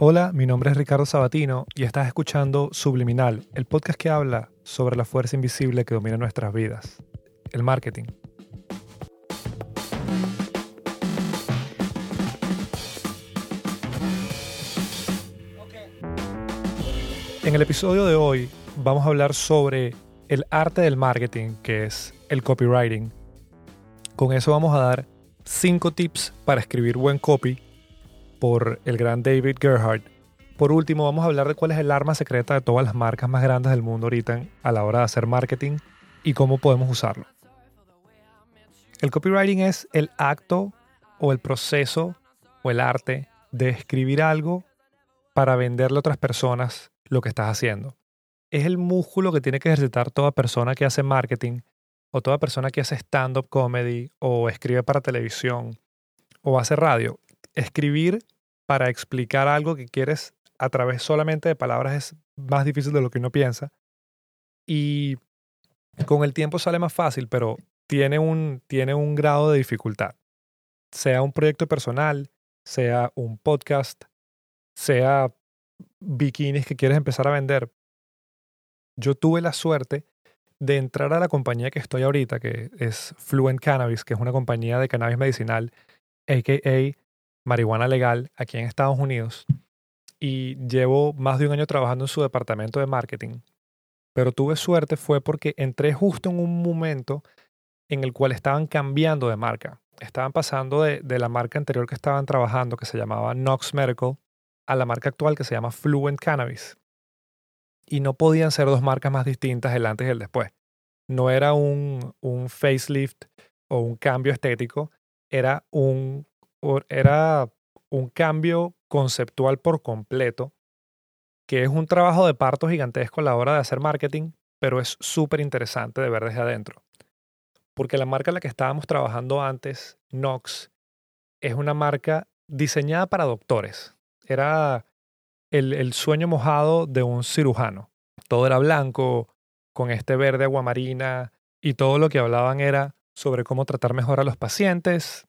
Hola, mi nombre es Ricardo Sabatino y estás escuchando Subliminal, el podcast que habla sobre la fuerza invisible que domina nuestras vidas, el marketing. En el episodio de hoy vamos a hablar sobre el arte del marketing, que es el copywriting. Con eso vamos a dar 5 tips para escribir buen copy por el gran David Gerhardt. Por último, vamos a hablar de cuál es el arma secreta de todas las marcas más grandes del mundo ahorita a la hora de hacer marketing y cómo podemos usarlo. El copywriting es el acto o el proceso o el arte de escribir algo para venderle a otras personas lo que estás haciendo. Es el músculo que tiene que ejercitar toda persona que hace marketing o toda persona que hace stand-up comedy o escribe para televisión o hace radio escribir para explicar algo que quieres a través solamente de palabras es más difícil de lo que uno piensa. Y con el tiempo sale más fácil, pero tiene un, tiene un grado de dificultad. Sea un proyecto personal, sea un podcast, sea bikinis que quieres empezar a vender. Yo tuve la suerte de entrar a la compañía que estoy ahorita, que es Fluent Cannabis, que es una compañía de cannabis medicinal, a.k.a marihuana legal aquí en Estados Unidos y llevo más de un año trabajando en su departamento de marketing. Pero tuve suerte fue porque entré justo en un momento en el cual estaban cambiando de marca. Estaban pasando de, la marca anterior que estaban trabajando, que se llamaba Nox Medical, a la marca actual que se llama Fluent Cannabis. Y no podían ser dos marcas más distintas el antes y el después. No era un, un facelift o un cambio estético, era un era un cambio conceptual por completo, que es un trabajo de parto gigantesco a la hora de hacer marketing, pero es súper interesante de ver desde adentro. Porque la marca en la que estábamos trabajando antes, Nox, es una marca diseñada para doctores. Era el, el sueño mojado de un cirujano. Todo era blanco, con este verde aguamarina, y todo lo que hablaban era sobre cómo tratar mejor a los pacientes,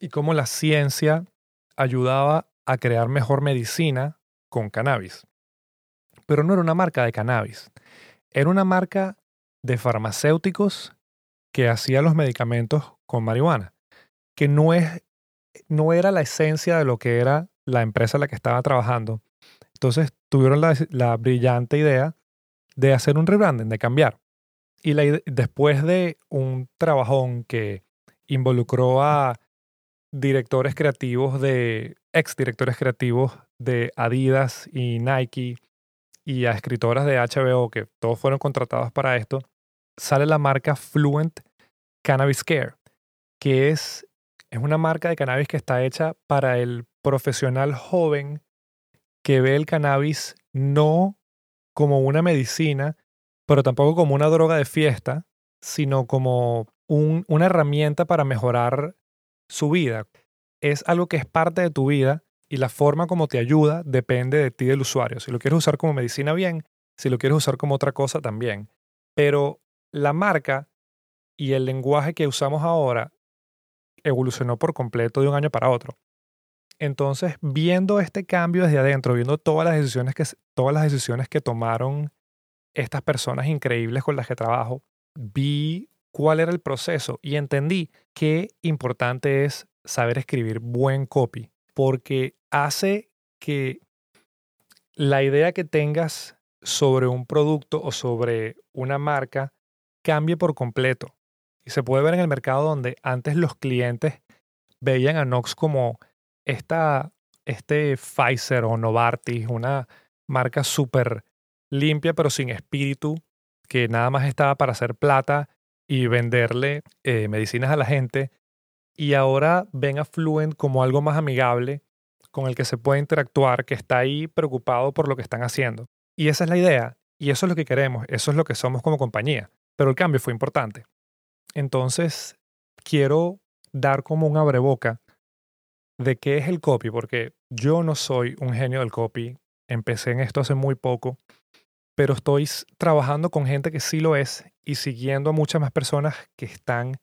y cómo la ciencia ayudaba a crear mejor medicina con cannabis. Pero no era una marca de cannabis, era una marca de farmacéuticos que hacía los medicamentos con marihuana, que no, es, no era la esencia de lo que era la empresa en la que estaba trabajando. Entonces tuvieron la, la brillante idea de hacer un rebranding, de cambiar. Y después de un trabajón que involucró a directores creativos de, ex directores creativos de Adidas y Nike y a escritoras de HBO que todos fueron contratados para esto, sale la marca Fluent Cannabis Care, que es, es una marca de cannabis que está hecha para el profesional joven que ve el cannabis no como una medicina, pero tampoco como una droga de fiesta, sino como un, una herramienta para mejorar su vida. Es algo que es parte de tu vida y la forma como te ayuda depende de ti del usuario. Si lo quieres usar como medicina, bien. Si lo quieres usar como otra cosa, también. Pero la marca y el lenguaje que usamos ahora evolucionó por completo de un año para otro. Entonces, viendo este cambio desde adentro, viendo todas las decisiones que, todas las decisiones que tomaron estas personas increíbles con las que trabajo, vi cuál era el proceso y entendí qué importante es saber escribir buen copy, porque hace que la idea que tengas sobre un producto o sobre una marca cambie por completo. Y se puede ver en el mercado donde antes los clientes veían a Nox como esta, este Pfizer o Novartis, una marca súper limpia pero sin espíritu, que nada más estaba para hacer plata y venderle eh, medicinas a la gente. Y ahora ven a Fluent como algo más amigable, con el que se puede interactuar, que está ahí preocupado por lo que están haciendo. Y esa es la idea, y eso es lo que queremos, eso es lo que somos como compañía. Pero el cambio fue importante. Entonces, quiero dar como un abreboca de qué es el copy, porque yo no soy un genio del copy, empecé en esto hace muy poco pero estoy trabajando con gente que sí lo es y siguiendo a muchas más personas que están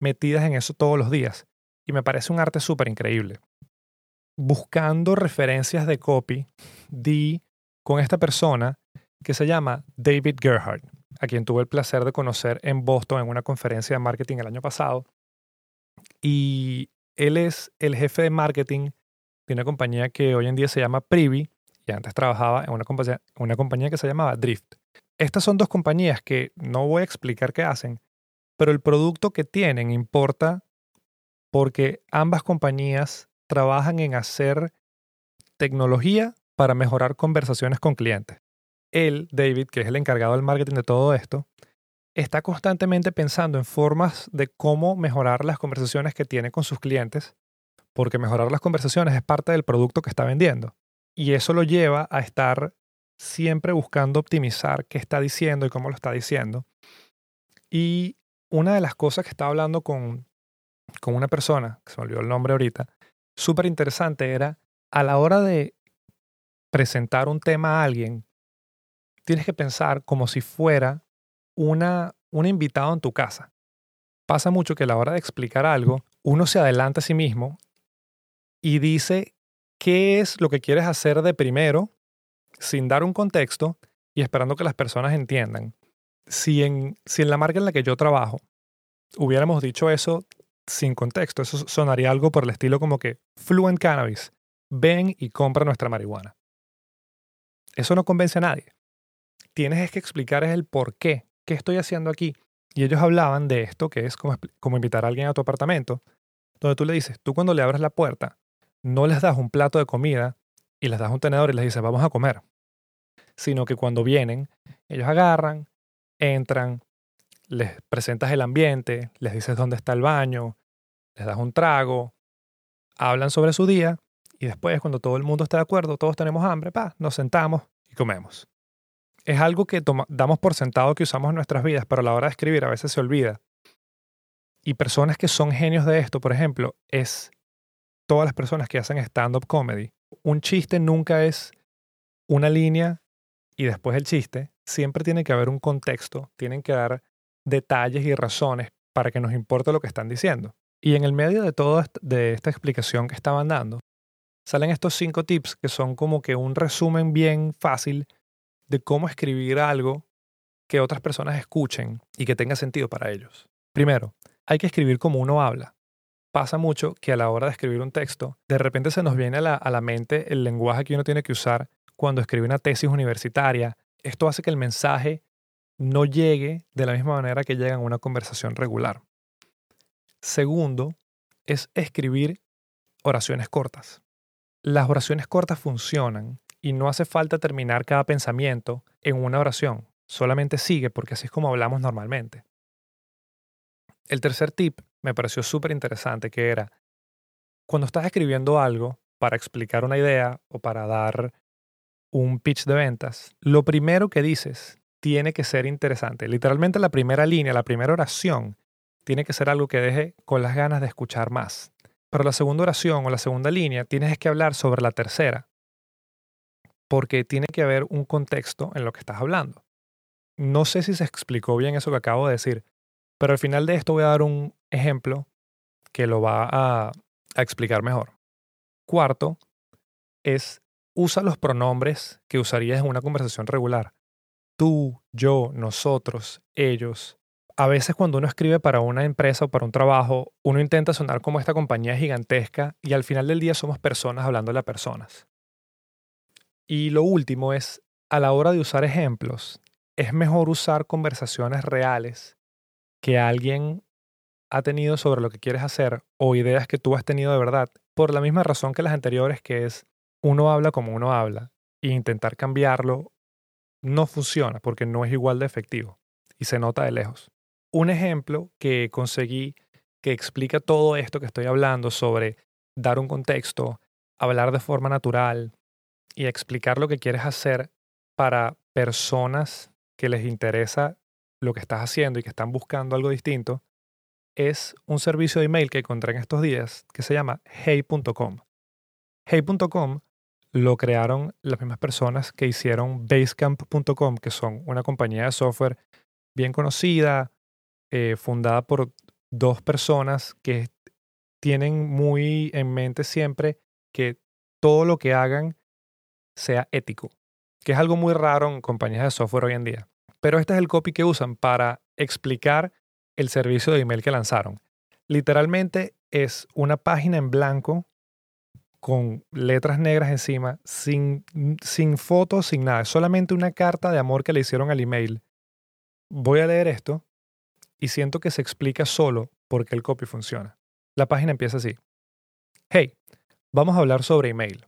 metidas en eso todos los días. Y me parece un arte súper increíble. buscando referencias de copy, di con esta persona que se llama David Gerhardt, a quien tuve el placer de conocer en Boston en una conferencia de marketing el año pasado. Y él es el jefe de marketing de una compañía que hoy en día se llama Privy y antes trabajaba en una compañía, una compañía que se llamaba Drift. Estas son dos compañías que no voy a explicar qué hacen, pero el producto que tienen importa porque ambas compañías trabajan en hacer tecnología para mejorar conversaciones con clientes. Él, David, que es el encargado del marketing de todo esto, está constantemente pensando en formas de cómo mejorar las conversaciones que tiene con sus clientes, porque mejorar las conversaciones es parte del producto que está vendiendo. Y eso lo lleva a estar siempre buscando optimizar qué está diciendo y cómo lo está diciendo. Y una de las cosas que estaba hablando con, con una persona, que se me olvidó el nombre ahorita, súper interesante era a la hora de presentar un tema a alguien, tienes que pensar como si fuera una, un invitado en tu casa. Pasa mucho que a la hora de explicar algo, uno se adelanta a sí mismo y dice qué es lo que quieres hacer de primero, sin dar un contexto y esperando que las personas entiendan. Si en, si en la marca en la que yo trabajo hubiéramos dicho eso sin contexto, eso sonaría algo por el estilo como que Fluent Cannabis, ven y compra nuestra marihuana. Eso no convence a nadie. Tienes que explicar es el por qué ¿qué estoy haciendo aquí? Y ellos hablaban de esto, que es como, como invitar a alguien a tu apartamento, donde tú le dices, tú cuando le abres la puerta, no les das un plato de comida y les das un tenedor y les dices, vamos a comer, sino que cuando vienen, ellos agarran, entran, les presentas el ambiente, les dices dónde está el baño, les das un trago, hablan sobre su día y después cuando todo el mundo está de acuerdo, todos tenemos hambre, pa, nos sentamos y comemos es algo que damos por sentado que usamos en nuestras vidas, pero a la hora de escribir a veces se olvida. Y personas que son genios de esto, por ejemplo, es todas las personas que hacen stand-up comedy. Un chiste nunca es una línea y después el chiste. Siempre tiene que haber un contexto, tienen que dar detalles y razones para que nos importe lo que están diciendo. Y en el medio de toda esta explicación que estaban dando, salen estos cinco tips que son como que un resumen bien fácil de cómo escribir algo que otras personas escuchen y que tenga sentido para ellos. Primero, hay que escribir como uno habla. Pasa mucho que a la hora de escribir un texto, de repente se nos viene a la, a la mente el lenguaje que uno tiene que usar cuando escribe una tesis universitaria. Esto hace que el mensaje no llegue de la misma manera que llega en una conversación regular. Segundo, es escribir oraciones cortas. Las oraciones cortas funcionan y no hace falta terminar cada pensamiento en una oración, solamente sigue porque así es como hablamos normalmente. El tercer tip me pareció súper interesante que era, cuando estás escribiendo algo para explicar una idea o para dar un pitch de ventas, lo primero que dices tiene que ser interesante. Literalmente la primera línea, la primera oración, tiene que ser algo que deje con las ganas de escuchar más. Pero la segunda oración o la segunda línea tienes que hablar sobre la tercera porque tiene que haber un contexto en lo que estás hablando. No sé si se explicó bien eso que acabo de decir, pero al final de esto voy a dar un ejemplo que lo va a, explicar mejor. Cuarto es usa los pronombres que usarías en una conversación regular. Tú, yo, nosotros, ellos. A veces cuando uno escribe para una empresa o para un trabajo, uno intenta sonar como esta compañía gigantesca y al final del día somos personas hablando a personas. Y lo último es, a la hora de usar ejemplos, es mejor usar conversaciones reales que alguien ha tenido sobre lo que quieres hacer o ideas que tú has tenido de verdad, por la misma razón que las anteriores, que es uno habla como uno habla e intentar cambiarlo no funciona porque no es igual de efectivo y se nota de lejos. Un ejemplo que conseguí que explica todo esto que estoy hablando sobre dar un contexto, hablar de forma natural, y explicar lo que quieres hacer para personas que les interesa lo que estás haciendo y que están buscando algo distinto, es un servicio de email que encontré en estos días que se llama hey.com. Hey.com lo crearon las mismas personas que hicieron Basecamp.com, que son una compañía de software bien conocida, eh, fundada por dos personas que tienen muy en mente siempre que todo lo que hagan sea ético, que es algo muy raro en compañías de software hoy en día. Pero este es el copy que usan para explicar el servicio de email que lanzaron. Literalmente es una página en blanco con letras negras encima, sin, sin fotos, sin nada. Es solamente una carta de amor que le hicieron al email. Voy a leer esto y siento que se explica solo por qué el copy funciona. La página empieza así. Hey, vamos a hablar sobre email.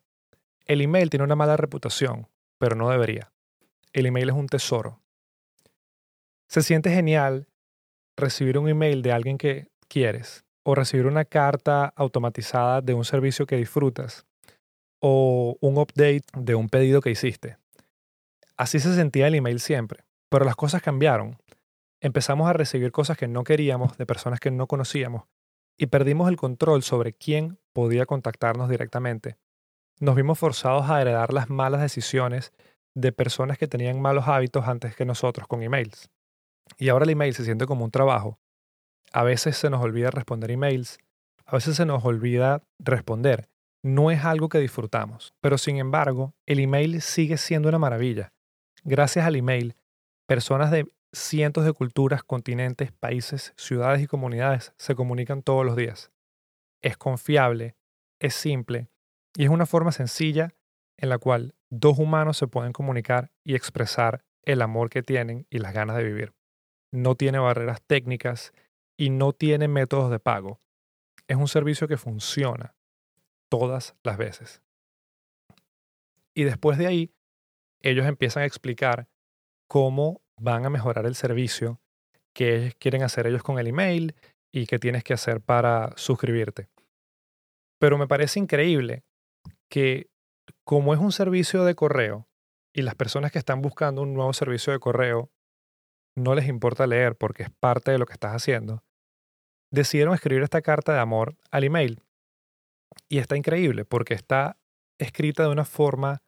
El email tiene una mala reputación, pero no debería. El email es un tesoro. Se siente genial recibir un email de alguien que quieres, o recibir una carta automatizada de un servicio que disfrutas o un update de un pedido que hiciste. Así se sentía el email siempre, pero las cosas cambiaron. Empezamos a recibir cosas que no queríamos de personas que no conocíamos y perdimos el control sobre quién podía contactarnos directamente. Nos vimos forzados a heredar las malas decisiones de personas que tenían malos hábitos antes que nosotros con emails. Y ahora el email se siente como un trabajo a veces se nos olvida responder emails, a veces se nos olvida responder. No es algo que disfrutamos, pero sin embargo, el email sigue siendo una maravilla. Gracias al email, personas de cientos de culturas, continentes, países, ciudades y comunidades se comunican todos los días. Es confiable, es simple y es una forma sencilla en la cual dos humanos se pueden comunicar y expresar el amor que tienen y las ganas de vivir. No tiene barreras técnicas, y no tiene métodos de pago. Es un servicio que funciona todas las veces. Y después de ahí, ellos empiezan a explicar cómo van a mejorar el servicio, qué quieren hacer ellos con el email y qué tienes que hacer para suscribirte. Pero me parece increíble que como es un servicio de correo y las personas que están buscando un nuevo servicio de correo no les importa leer porque es parte de lo que estás haciendo, decidieron escribir esta carta de amor al email. Y está increíble porque está escrita de una forma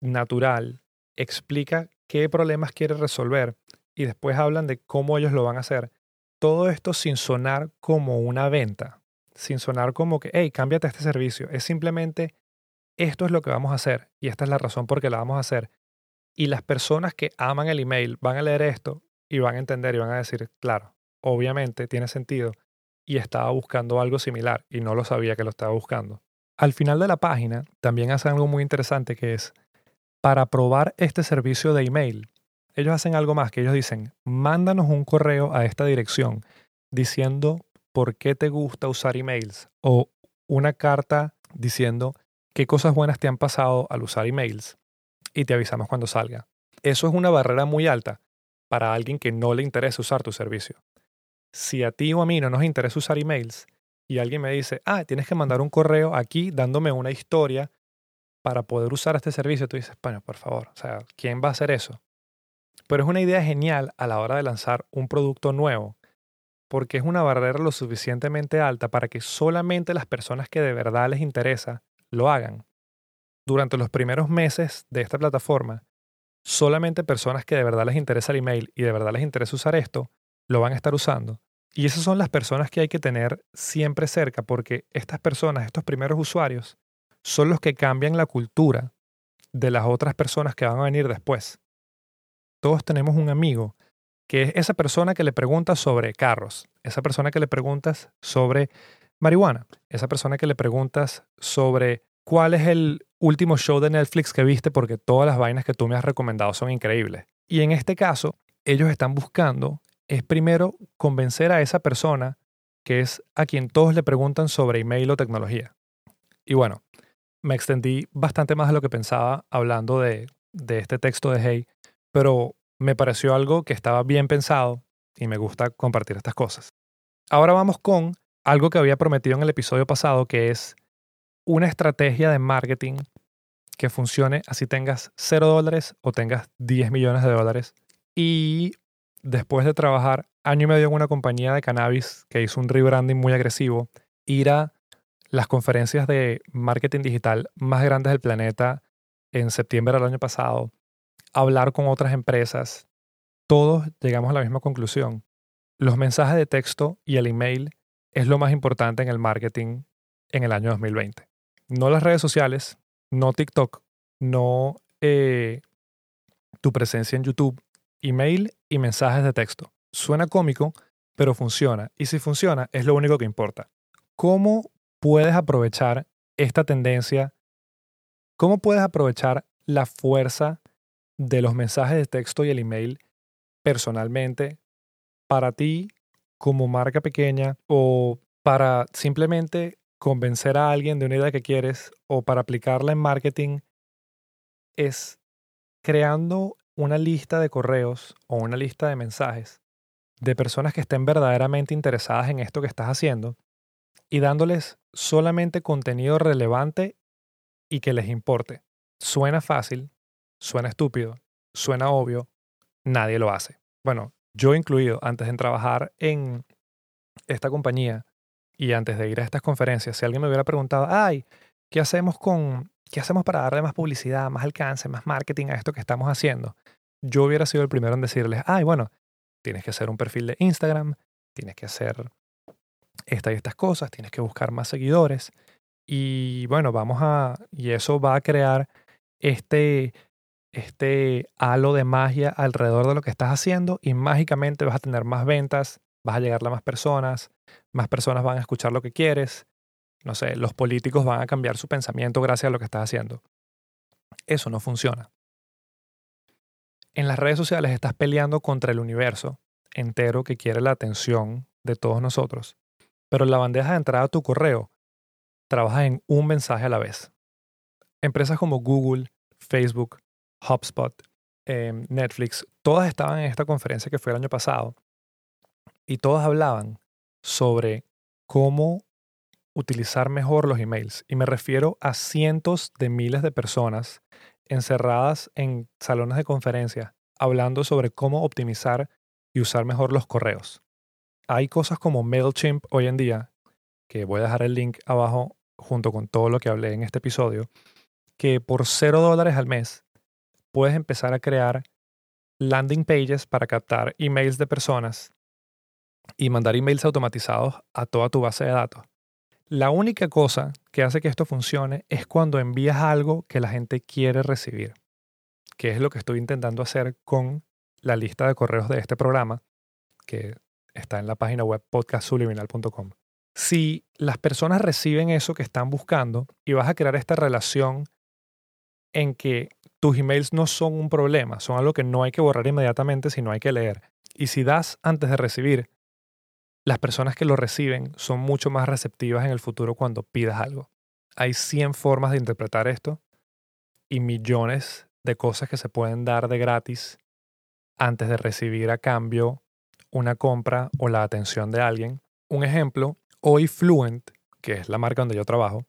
natural, explica qué problemas quiere resolver y después hablan de cómo ellos lo van a hacer. Todo esto sin sonar como una venta, sin sonar como que, hey, cámbiate este servicio. Es simplemente, esto es lo que vamos a hacer y esta es la razón por qué la vamos a hacer. Y las personas que aman el email van a leer esto y van a entender y van a decir, claro, obviamente tiene sentido y estaba buscando algo similar y no lo sabía que lo estaba buscando. Al final de la página también hacen algo muy interesante que es, para probar este servicio de email, ellos hacen algo más que ellos dicen, mándanos un correo a esta dirección diciendo por qué te gusta usar emails o una carta diciendo qué cosas buenas te han pasado al usar emails y te avisamos cuando salga. Eso es una barrera muy alta para alguien que no le interesa usar tu servicio si a ti o a mí no nos interesa usar emails y alguien me dice, ah, tienes que mandar un correo aquí dándome una historia para poder usar este servicio, tú dices, bueno, por favor, o sea, ¿quién va a hacer eso? Pero es una idea genial a la hora de lanzar un producto nuevo, porque es una barrera lo suficientemente alta para que solamente las personas que de verdad les interesa lo hagan. Durante los primeros meses de esta plataforma, solamente personas que de verdad les interesa el email y de verdad les interesa usar esto, lo van a estar usando. Y esas son las personas que hay que tener siempre cerca, porque estas personas, estos primeros usuarios, son los que cambian la cultura de las otras personas que van a venir después. Todos tenemos un amigo que es esa persona que le pregunta sobre carros, esa persona que le preguntas sobre marihuana, esa persona que le preguntas sobre cuál es el último show de Netflix que viste porque todas las vainas que tú me has recomendado son increíbles. Y en este caso, ellos están buscando es primero convencer a esa persona que es a quien todos le preguntan sobre email o tecnología. Y bueno, me extendí bastante más de lo que pensaba hablando de, de este texto de Hey, pero me pareció algo que estaba bien pensado y me gusta compartir estas cosas. Ahora vamos con algo que había prometido en el episodio pasado, que es una estrategia de marketing que funcione así tengas 0 dólares o tengas 10 millones de dólares. Y después de trabajar año y medio en una compañía de cannabis que hizo un rebranding muy agresivo, ir a las conferencias de marketing digital más grandes del planeta en septiembre del año pasado, hablar con otras empresas, todos llegamos a la misma conclusión. Los mensajes de texto y el email es lo más importante en el marketing en el año 2020. No las redes sociales, no TikTok, no eh, tu presencia en YouTube, email y mensajes de texto. Suena cómico, pero funciona. Y si funciona, es lo único que importa. ¿Cómo puedes aprovechar esta tendencia? ¿Cómo puedes aprovechar la fuerza de los mensajes de texto y el email personalmente para ti como marca pequeña o para simplemente convencer a alguien de una idea que quieres o para aplicarla en marketing es creando una lista de correos o una lista de mensajes de personas que estén verdaderamente interesadas en esto que estás haciendo y dándoles solamente contenido relevante y que les importe. Suena fácil, suena estúpido, suena obvio, nadie lo hace. Bueno, yo incluido, antes de trabajar en esta compañía y antes de ir a estas conferencias, si alguien me hubiera preguntado, ay, ¿qué hacemos con, qué hacemos para darle más publicidad, más alcance, más marketing a esto que estamos haciendo? Yo hubiera sido el primero en decirles, ay, bueno, tienes que hacer un perfil de Instagram, tienes que hacer estas y estas cosas, tienes que buscar más seguidores y bueno, vamos a, y eso va a crear este, este halo de magia alrededor de lo que estás haciendo y mágicamente vas a tener más ventas, vas a llegar a más personas, más personas van a escuchar lo que quieres, no sé, los políticos van a cambiar su pensamiento gracias a lo que estás haciendo. Eso no funciona. En las redes sociales estás peleando contra el universo entero que quiere la atención de todos nosotros, pero en la bandeja de entrada a tu correo trabajas en un mensaje a la vez. Empresas como Google, Facebook, HubSpot, em, Netflix, todas estaban en esta conferencia que fue el año pasado y todas hablaban sobre cómo utilizar mejor los emails. Y me refiero a cientos de miles de personas encerradas en salones de conferencia hablando sobre cómo optimizar y usar mejor los correos. Hay cosas como MailChimp hoy en día, que voy a dejar el link abajo junto con todo lo que hablé en este episodio, que por cero dólares al mes puedes empezar a crear landing pages para captar emails de personas y mandar emails automatizados a toda tu base de datos. La única cosa que hace que esto funcione es cuando envías algo que la gente quiere recibir, que es lo que estoy intentando hacer con la lista de correos de este programa, que está en la página web podcastsubliminal.com. Si las personas reciben eso que están buscando y vas a crear esta relación en que tus emails no son un problema, son algo que no hay que borrar inmediatamente, sino hay que leer. Y si das antes de recibir, las personas que lo reciben son mucho más receptivas en el futuro cuando pidas algo. Hay 100 formas de interpretar esto y millones de cosas que se pueden dar de gratis antes de recibir a cambio una compra o la atención de alguien. Un ejemplo, hoy Fluent, que es la marca donde yo trabajo,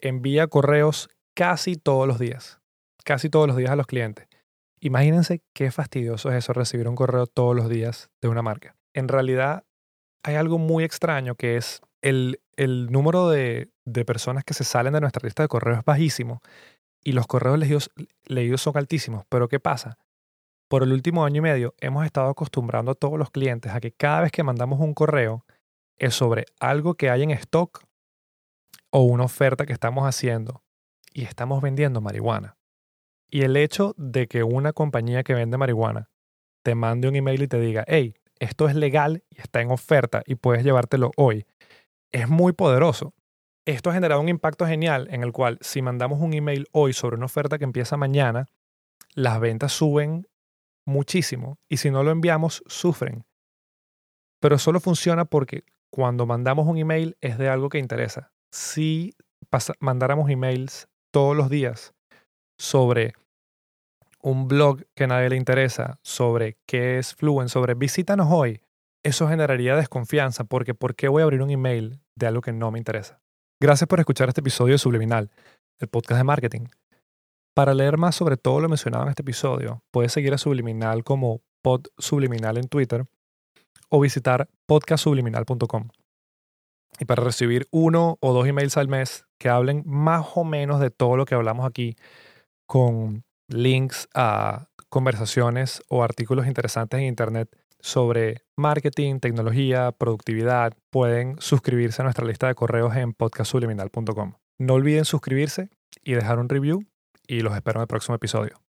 envía correos casi todos los días, casi todos los días a los clientes. Imagínense qué fastidioso es eso, recibir un correo todos los días de una marca. En realidad, hay algo muy extraño que es el, el número de, de, personas que se salen de nuestra lista de correos es bajísimo y los correos leídos, leídos son altísimos. Pero ¿qué pasa? Por el último año y medio hemos estado acostumbrando a todos los clientes a que cada vez que mandamos un correo es sobre algo que hay en stock o una oferta que estamos haciendo y estamos vendiendo marihuana. Y el hecho de que una compañía que vende marihuana te mande un email y te diga, hey, esto es legal y está en oferta y puedes llevártelo hoy, es muy poderoso. Esto ha generado un impacto genial en el cual si mandamos un email hoy sobre una oferta que empieza mañana, las ventas suben muchísimo y si no lo enviamos, sufren. Pero solo funciona porque cuando mandamos un email es de algo que interesa. Si mandáramos emails todos los días sobre un blog que nadie le interesa, sobre qué es Fluent, sobre visítanos hoy, eso generaría desconfianza porque ¿por qué voy a abrir un email de algo que no me interesa? Gracias por escuchar este episodio de Subliminal, el podcast de marketing. Para leer más sobre todo lo mencionado en este episodio, puedes seguir a Subliminal como Pod Subliminal en Twitter o visitar podcastsubliminal.com. Y para recibir uno o dos emails al mes que hablen más o menos de todo lo que hablamos aquí, con links a conversaciones o artículos interesantes en Internet sobre marketing, tecnología, productividad, pueden suscribirse a nuestra lista de correos en podcastsubliminal.com. No olviden suscribirse y dejar un review y los espero en el próximo episodio.